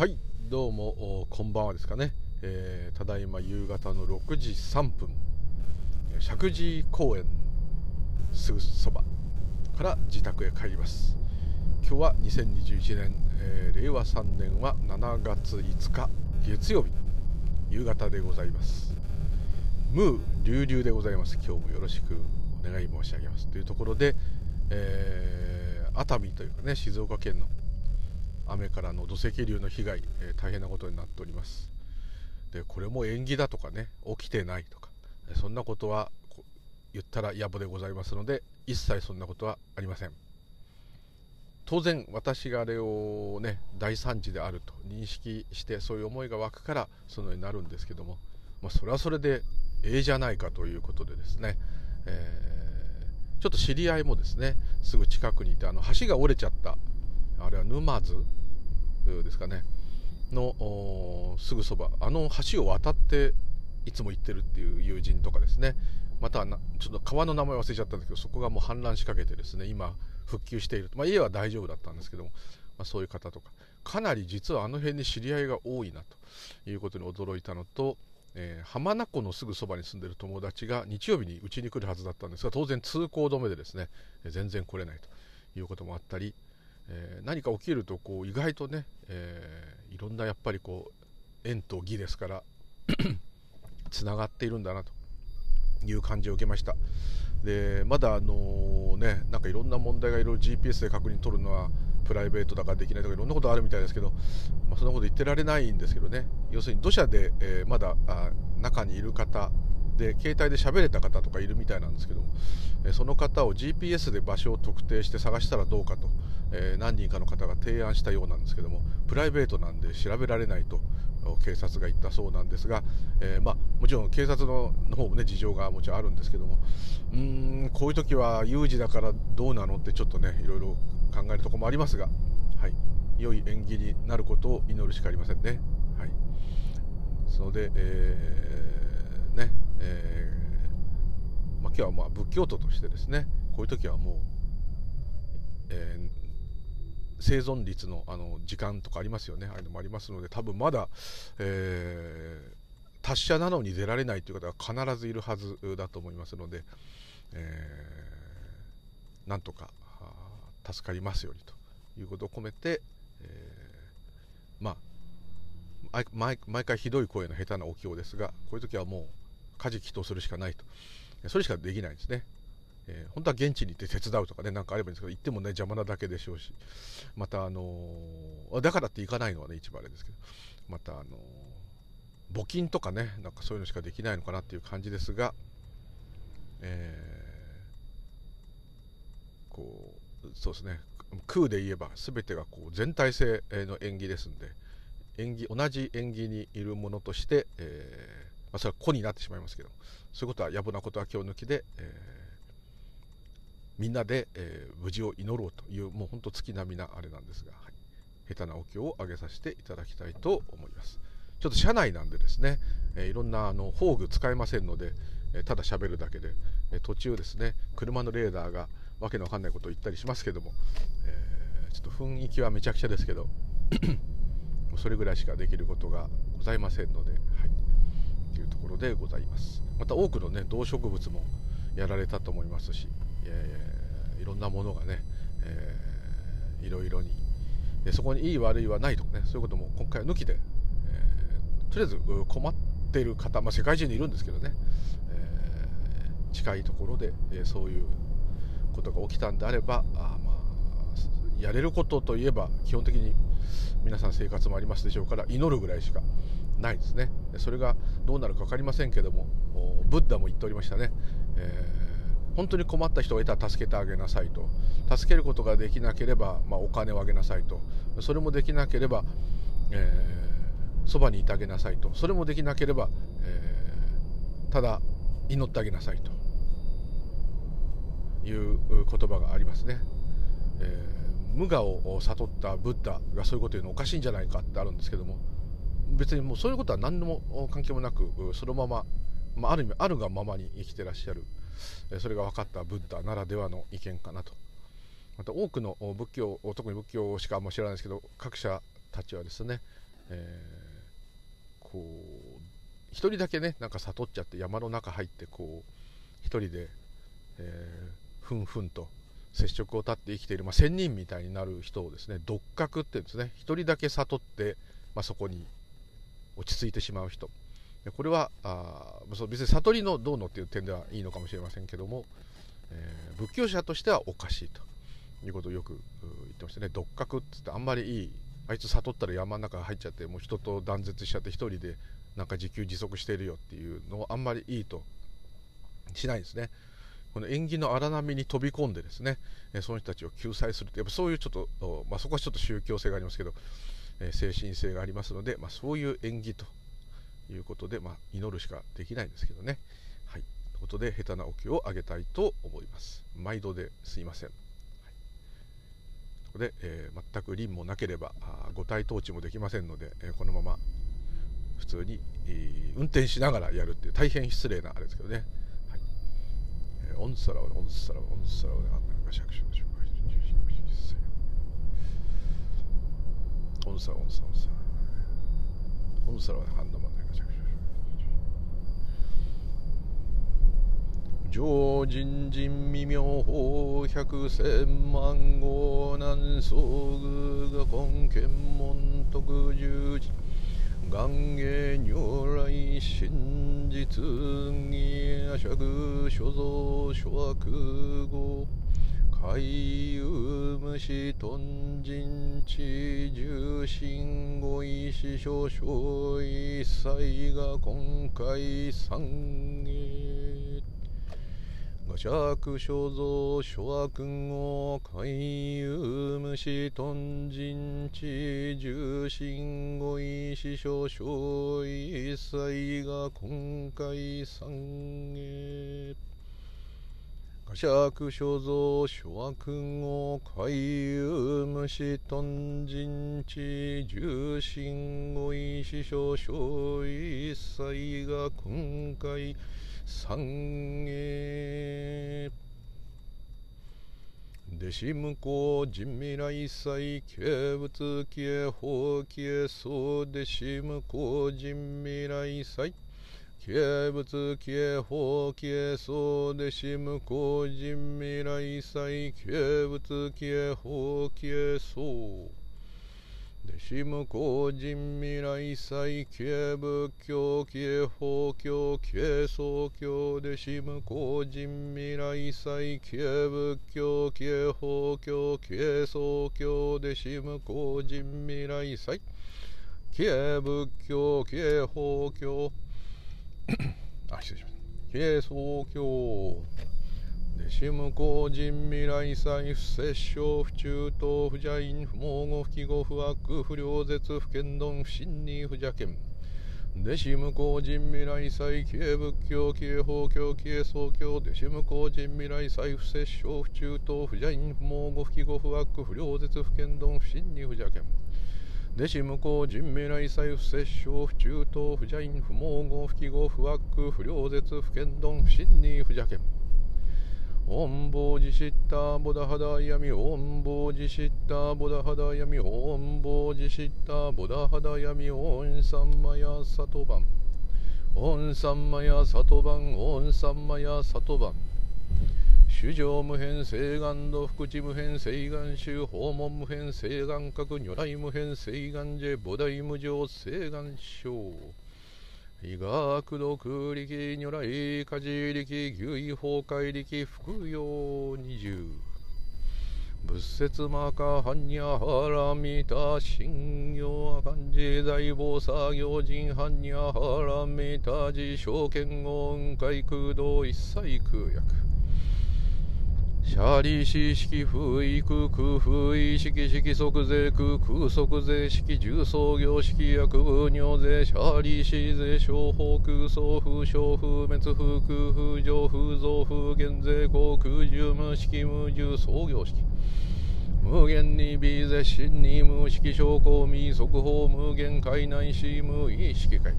はいどうもこんばんはですかね、えー、ただいま夕方の6時3分石神井公園すぐそばから自宅へ帰ります。今日は2021年、えー、令和3年は7月5日月曜日夕方でございます。ムー流々でございます。今日もよろしくお願い申し上げます。というところで、えー、熱海というかね静岡県の雨からの土石流の被害、えー、大変なことになっております。でこれも縁起だとかね起きてないとかそんなことは言ったら野暮でございますので一切そんなことはありません。当然私があれをね大惨事であると認識してそういう思いが湧くからそのようになるんですけども、まあ、それはそれでええじゃないかということでですね、えー、ちょっと知り合いもですねすぐ近くにいてあの橋が折れちゃった。あれは沼津ですかね。のすぐそば。あの橋を渡っていつも行ってるっていう友人とかですね。またちょっと川の名前忘れちゃったんですけどそこがもう氾濫しかけてですね今復旧している、まあ、家は大丈夫だったんですけども、まあ、そういう方とか。かなり実はあの辺に知り合いが多いなということに驚いたのと、えー、浜名湖のすぐそばに住んでる友達が日曜日にうちに来るはずだったんですが当然通行止めでですね全然来れないということもあったりえー、何か起きるとこう意外とね、えー、いろんなやっぱりこう縁と義ですから つながっているんだなという感じを受けました。でまだあのねなんかいろんな問題がいろいろ GPS で確認取るのはプライベートだからできないとかいろんなことあるみたいですけど、まあ、そんなこと言ってられないんですけどね。要するに土砂で、えー、まだあ中にいる方で携帯で喋れた方とかいるみたいなんですけども、えその方を GPS で場所を特定して探したらどうかと、え何人かの方が提案したようなんですけどもプライベートなんで調べられないと警察が言ったそうなんですが、えー、まあ、もちろん警察の方もね事情がもちろんあるんですけどもうーんこういう時は有事だからどうなのってちょっとねいろいろ考えるとこもありますが、はい、良い縁起になることを祈るしかありませんね。はい、そので、えー、ねえー、まあ、今日はまあ仏教徒としてですねこういう時はもう、えー、生存率のあの時間とかありますよね。ああいうのもありますので多分まだ、えー、達者なのに出られないという方は必ずいるはずだと思いますので、えー、なんとか助かりますようにということを込めて、えー、まあ毎回ひどい声の下手なお経ですがこういう時はもう舵祈祷するしかないと。それしかできないですね、えー、本当は現地に行って手伝うとかねなんかあればいいんですけど行ってもね邪魔なだけでしょうし。またあのー、だからって行かないのはね一番あれですけど。またあのー、募金とかねなんかそういうのしかできないのかなっていう感じですが、えー、こうそうですね。空で言えば全てがこう全体性の縁起ですんで縁起同じ縁起にいるものとして、えーまあ、それは個になってしまいますけどそういうことは野暮なことは今日抜きで、えー、みんなで、えー、無事を祈ろうというもう本当月並みなあれなんですが、はい、下手なお経を上げさせていただきたいと思います。ちょっと車内なんでですね、えー、いろんなあの宝具使えませんので、えただ喋るだけで、え途中ですね車のレーダーがわけのわかんないことを言ったりしますけども、えちょっと雰囲気はめちゃくちゃですけど それぐらいしかできることがございませんので、はい。というところでございます。また多くのね動植物もやられたと思いますし、えー、いろんなものがね、えー、いろいろに。でそこにいい悪いはないとかねそういうことも今回は抜きで、えー、とりあえず困っている方、まあ、世界中にいるんですけどね、えー、近いところで、え、そういうことが起きたんであればあまあやれることといえば基本的に皆さん生活もありますでしょうから祈るぐらいしかないですね。それがどうなるか分かりませんけどもブッダも言っておりましたね、えー、本当に困った人がいたら助けてあげなさいと。助けることができなければ、まあ、お金をあげなさいと。それもできなければ、えー、そばにいてあげなさいと。それもできなければ、えー、ただ祈ってあげなさいと。いう言葉がありますね、えー、無我を悟ったブッダがそういうこと言うのおかしいんじゃないかってあるんですけども別にもうそういうことは何も関係もなくそのまま、まあ、ある意味あるがままに生きてらっしゃる。それが分かったブッダならではの意見かなと。また多くの仏教特に仏教しかあんま知らないですけど各社たちはですね、えー、こう一人だけねなんか悟っちゃって山の中入ってこう一人で、えー、ふんふんと接触を絶って生きている、まあ、仙人みたいになる人をですね独覚って言うんですね。一人だけ悟って、まあ、そこに落ち着いてしまう人。これはあ別に悟りのどうのっていう点ではいいのかもしれませんけども、えー、仏教者としてはおかしいということをよく言ってましたね独覚って言ってあんまりいいあいつ悟ったら山の中入っちゃってもう人と断絶しちゃって一人でなんか自給自足しているよっていうのをあんまりいいとしないですね。この縁起の荒波に飛び込んでですね、えその人たちを救済するってやっぱそういうちょっと、まあ、そこはちょっと宗教性がありますけど、え精神性がありますので、まあ、そういう縁起ということで、まあ、祈るしかできないんですけどね。はい。ということで、下手なお経をあげたいと思います。毎度ですいません。はい、ここで、えー、全く輪もなければ五体統治もできませんので、えー、このまま普通に、えー、運転しながらやるっていう大変失礼なあれですけどね。はいえー、オンサラオンサラオンサラオであんなかしゃくしゃオンサラオンサラオンサラオンサラオでハンドマンでかしゃくしゃ常人人未妙法百千万号南宋具が根検門徳十字願下如来真実義阿釈所蔵諸悪語海有無視頓人知重心語意師少々一切が今回三へ五尺所蔵諸悪語海有無視頓人知重心語意師少々一切が今回三へ河釈所蔵諸悪語海有無視頓人知重心語意師少々一切が今回三へ弟子向こう人未来祭形物形法形相弟子向こう人未来祭形物形法形相弟子向こう人未来祭形物形法形相弟子無公人未来祭形仏教形法教形宗教弟子無公人未来祭形仏教形法教形宗教弟子無公人未来祭形仏教形法教あ失礼しました形宗教弟子無公人未来祭不摂生不中等不邪因不毛語不記号不悪不良絶不剣丼不信に不邪剣弟子無公人未来祭慶仏教慶法教慶宗教。弟子無公人未来祭不摂生不中等不邪因不毛語不記号不悪不良絶不剣丼不信に不邪剣弟子無公人未来祭不摂生不中等不邪因不毛語不記号不悪不良絶不剣丼不信に不邪剣オンボージシッタボダハダヤミオンボージシッタボダハダヤミオンボージシッタボダハダヤミオンサンマヤサトバンオンサンマヤサトバンオンサンマヤサトバン主上無変聖願度福地無変聖願宗訪問無変聖願閣如来無変聖願者菩提無常聖願章医学毒力如来家事力牛医崩壊力服用二十。仏説マカハニャハラミタ信用漢字財宝作業人ハニャハラミタ自証券音階空洞一切空薬シャリシ式不育空不意式式即税空空即税式重創業式薬部尿税シャリシ税商法空送風小風滅風空風上風増風減税航空重無式無重創業式無限に微絶心に無式証拠未速報無限界内し無意識界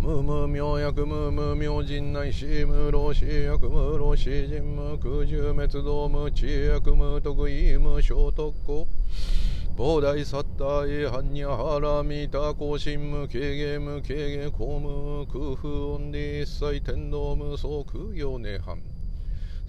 無無妙薬無無妙人内死無老死薬無老死人無空中滅動無知薬無得意無小特攻膨大サッタエハニャハラミタコシン無軽ゲムケゲコムクフオンディ一切天道無双空行涅槃。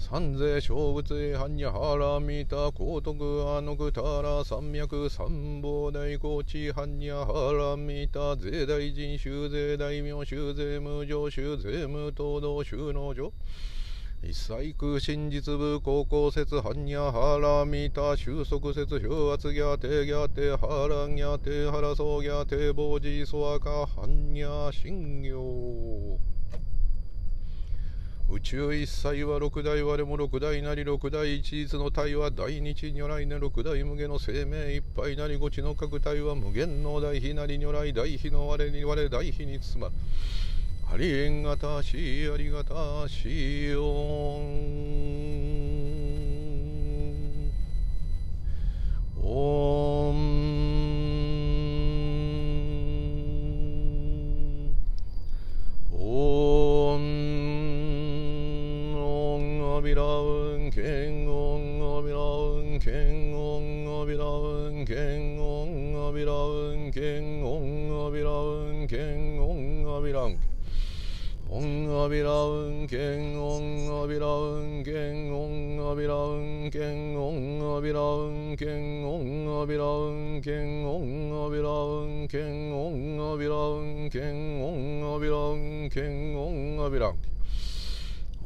三世小仏へ般若ハラミタ高徳アノクタラ山脈三宝大高知般若ハラミタ税大臣修税大名修税無常修税無東道修納所一切空真実部高校説般若ハラミタ収束説表圧ギャテギャテハラギャテハラソギャテボジソアカ般若信行宇宙一切は六大我も六大なり六大一律の体は大日如来ね六大無下の生命いっぱいなり五知の各体は無限の大比なり如来大比の我に我大比に包まありえんがたしありがたしおんおんびらうんけんおんあびらうんけんおんあびらうんけんおんあびらうんけんおんあびらうんけんおんあびらうんけんオンアビラウンケンオンアビラウンケンオンアビラウンケンオンアビラウンケンオンアビラウンケンオンアビラウンケンオンアビラウンケンオンアビラウンケンオンアビラウンケン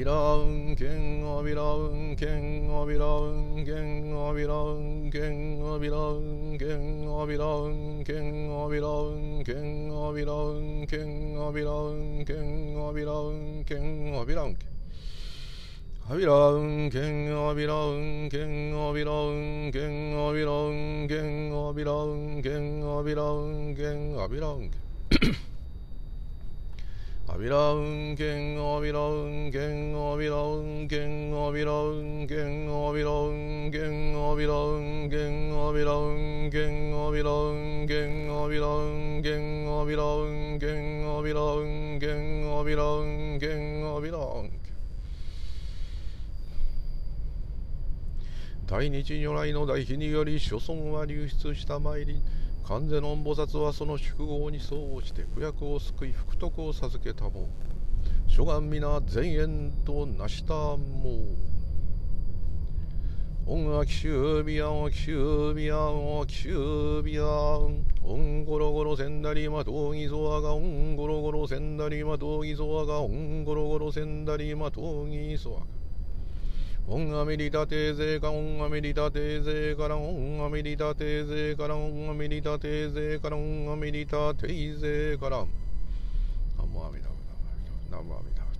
びらうんけんあびらうんけんあびらうんけんあびらうんけんあびらうんけんあびらうんけんあびらうんけんあびらうんけんあびらうんけんあびらうんけんあびらうんけんあびらうんけんあびらうんけんあびらうんけんあびらうんけんあびらうんけんあびらうんけんあびらうんけん大日如来の大悲により諸尊は流出したまいり。観世音菩薩はその宿業に相応して苦役を救い福徳を授けたも諸願皆全縁となしたも音楽修備案音修備案音修備案音ゴロゴロせんだりまとうぎぞわが。音ゴロゴロせんだりまとうぎぞわが。音ゴロゴロせんだりまとうぎぞわが。オンアメリタテーゼーカオンアメリタテーゼーカラオンアメリタテーゼーカラオンアメリタテーゼーカラオンアメリタテーゼーカランナムアミダブナムアミダブ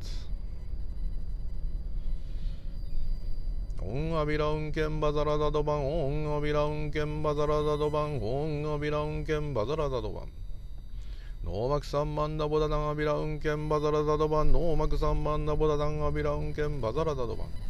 オンアビラウンケンバザラダドバンオンアビラウンケンバザラダドバンオンアビラウンケンバザラダドバンノーマクサンマンダボダダンアビラウンケンバザラダドバンノーマクサンマンダボダダンアビラウンケンバザラダドバン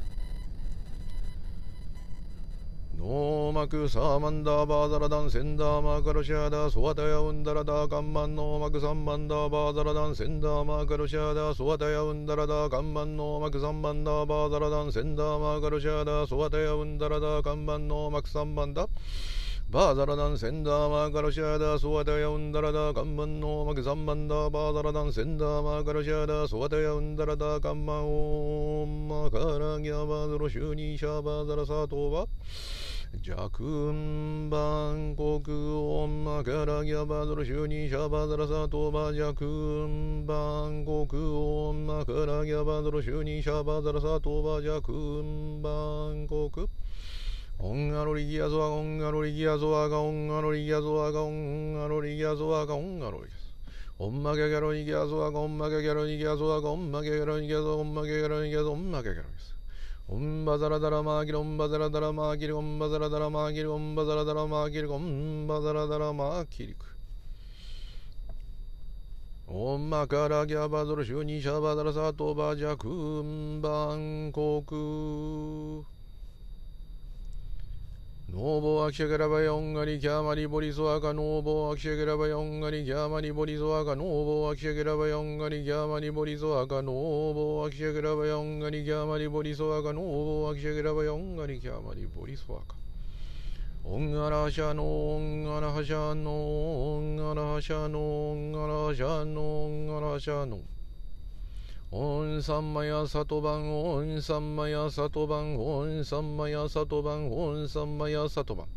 ノーマクサーマンダーバーザラダンセンダーマーカロシャーダーソワタヤウンダラダーカンマンノーマクサンマンダーバーザラダンセンダーマーカロシャーダーソワタヤウンダラダーカンマンノーマクサンマンダー。バーザラダンセンダーマーカロシャーダーソワタヤウンダラダーカンマンノーマクサンマンダーバーザラダンセンダーマーカロシャーダーソワタヤウンダラダーカンマンノーマクサンマンダーバーザラダンセンダーマーカロシャダーソワタヤウンダラダーカンマンオーマカラギャバーザロシュニシャバーザラサトーバジャクンバンコクオンマカラギャバドロシュニシャバザラサトバジャクンバンコクオンマカラギャバドロシュニシャバザラサトバジャクンバンコクオンアロリギアゾアオンアロリギアゾアガオンアロリギアゾアガオンアロリギアゾアガオンアロリギアオンマゲギャロニギアゾアガオンマゲギャロニギアゾアガオンマゲギャロニギアゾオンマゲギャロニギアゾオンマゲギャロニギアゾオンバザラダラマーギルオンバザラダラマーギルオンバザラダラマーギルオンバザラダラマーギルオンバザラダラマーキリクオンマカラギャバドルシュニシャバダラサトバジャクンバンコクノーボアキシェゲラバヨンガリキャマリボリソアカノーボアキシェゲラバヨンガリキャマリボリソアカノーボアキシェゲラバヨンガリキャマリボリソアカノーボアキシェゲラバヨンガリキャマリボリソアカノーボアキシェゲラバヨンガリキャマリボリソアカオンガラシャノオンガラシャノオンガラシャノオンガラシャノオンガラシャノオンサンマヤサトバンオンサンマヤサトバンオンサンマヤサトバンオンサンマヤサトバン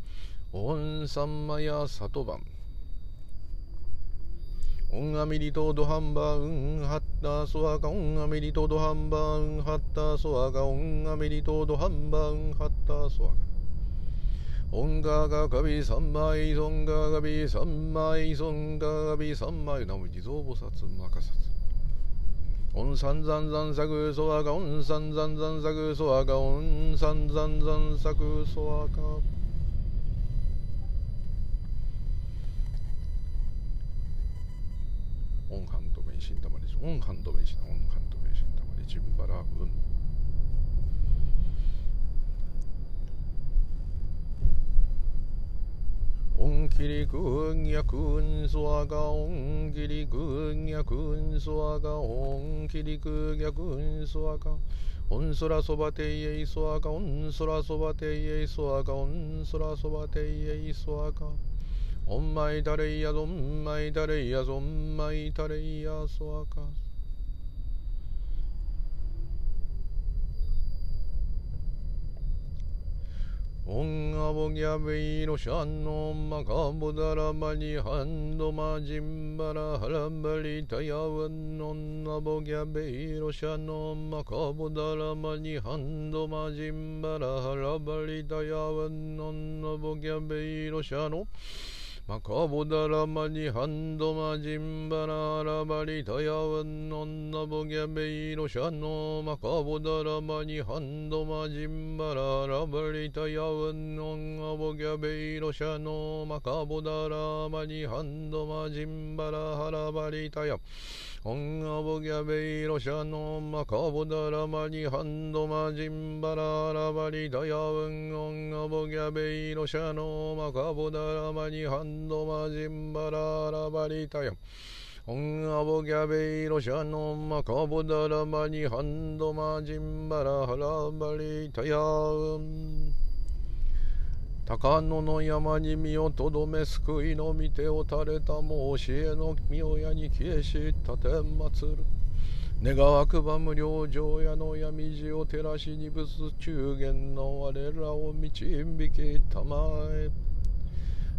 オンサンマヤサトバンオンアミリトドハンバウンハッタソアカオンアミリトドハンバウンハッタソアカオンアミリトドハンバウンハッタソアカオンガガガビサンマイソンガガビサンマイソンガガビサンマイナム地蔵菩薩マカサツオンサンザンザンサクソワカオンサンザンザンサクソワカオンサンザンザンサクソワカオンハンドメイシンタマリオンハンドメイシンオンハンドメイシンタマリジンバラウンオンキリクンヤクンソアガオンキリクンヤクンソアガオンキリクヤクンソアガオンソラソバテイエイソアガオンソラソバテイエイソアガオンソラソバテイエイソアガオンマイタレイタレヤドンマイタレヤソワガヤゾンマイタレイヤゾンマイタレイヤソアガオンアボギャベイロシャンノマカボダラマニハンドマジンバラハラバリタヤワンノンアボギャベイロシャノマカボダラマニハンドマジンバラハラバリタヤワンノンアボギャベイロシャノママカボダラマニハンドマジンバララバリタヤワンノンナボギャベイロシャノマカボダラマニハンドマジンバララバリタヤワンノンナボギャベイロシャノマカボダラマニハンドマジンバラハラバリタヤ。オンアボギャベイロシャノマカボダラマニハンドマジンバララバリタヤ。ワンオンアボギャベイロシャノマカボダラマニハンドマジンバララバリタヤオンアボギャベイロシャノマカボダラマニハンドマジンバララバリタヤ。ウン高野の山に身をとどめ救いの御手を垂れた申しえの御親に消えし立てまつる。願わくば無料城屋の闇路を照らしにぶす中元の我らを導きたまえ。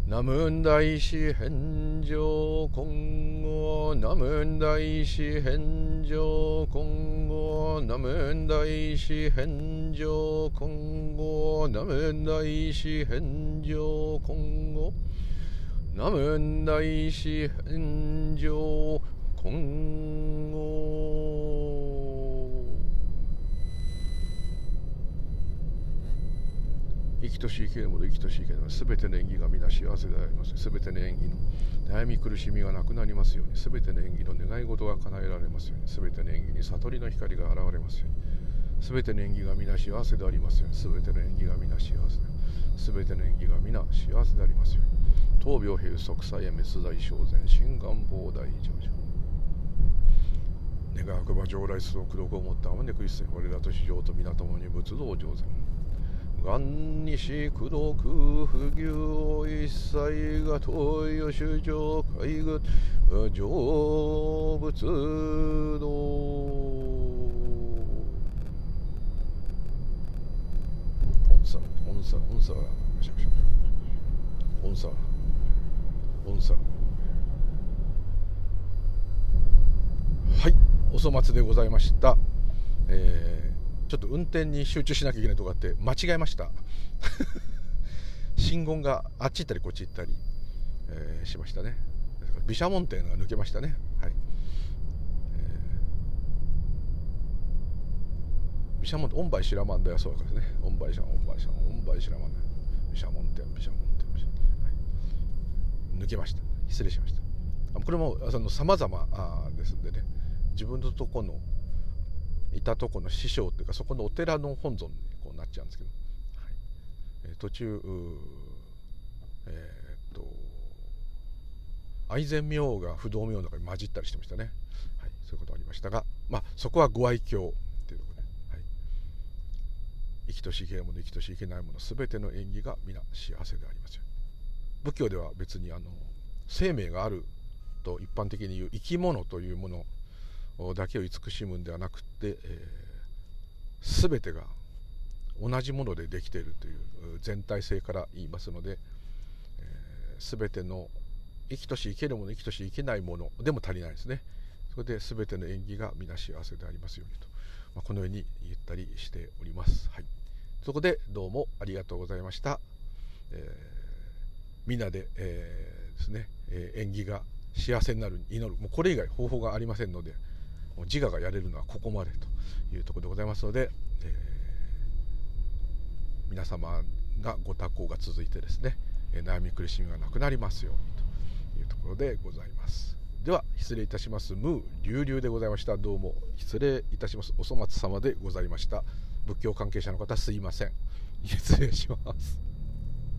ナムン大師返上今後ナムン大師返上今後ナムン大師返上今後ナムン大師返上今後ナムン大師返上今後生きとし生けるもの生きとし生けるものす。べての縁起が皆幸せであります。すべての縁起の悩み苦しみがなくなりますように。すべての縁起の願い事が叶えられますように。すべての縁起に悟りの光が現れますように。すべての縁起が皆幸せでありますように。すべての縁起が皆幸せで。すべての縁起が皆幸せでありますように。闘病閉塞さえ滅罪正前心願膨大成就願わくば上来すの苦毒をもったあまねく一線我らと市場と皆共に仏道上善元西苦毒不行一切が東洋主上海軍成仏道オンサオンサオンサオンサオンサはい。お粗末でございました、えーちょっと運転に集中しなきゃいけないとこあって間違えました。信号があっち行ったりこっち行ったり、えーしましたね。毘沙門天が抜けましたね。はい、毘沙門天御梅白曼だよそうですね。御梅白御梅白御梅白曼だよ。毘沙門天毘沙門天毘沙門天。はい。抜けました。失礼しました。これもさまざまですんでね。自分のとこのいたとこの師匠っていうかそこのお寺の本尊にこうなっちゃうんですけど、はい。途中えー、っと愛染明が不動明の中に混じったりしてましたね、はい、そういうことありましたが、まあ、そこはご愛嬌っていうところで、はい、生きとし生けもの生きとし生けないもの全ての縁起が皆幸せでありますよ。仏教では別にあの生命があると一般的に言う生き物というものだけを慈しむんではなくて、えー、全てが同じものでできているという全体性から言いますので、えー、全ての生きとし生けるもの生きとし生けないものでも足りないですね。それで全ての縁起が皆幸せでありますようにと、まあ、このように言ったりしております、はい、そこでどうもありがとうございました、えー、みんなで、えー、ですね、えー、縁起が幸せになる祈る。もうこれ以外方法がありませんので自我がやれるのはここまでというところでございますので、えー、皆様がご多幸が続いてですね悩み苦しみがなくなりますようにというところでございます。では失礼いたします。ムー流々でございました。どうも失礼いたします。お粗末様でございました。仏教関係者の方すいません。失礼します。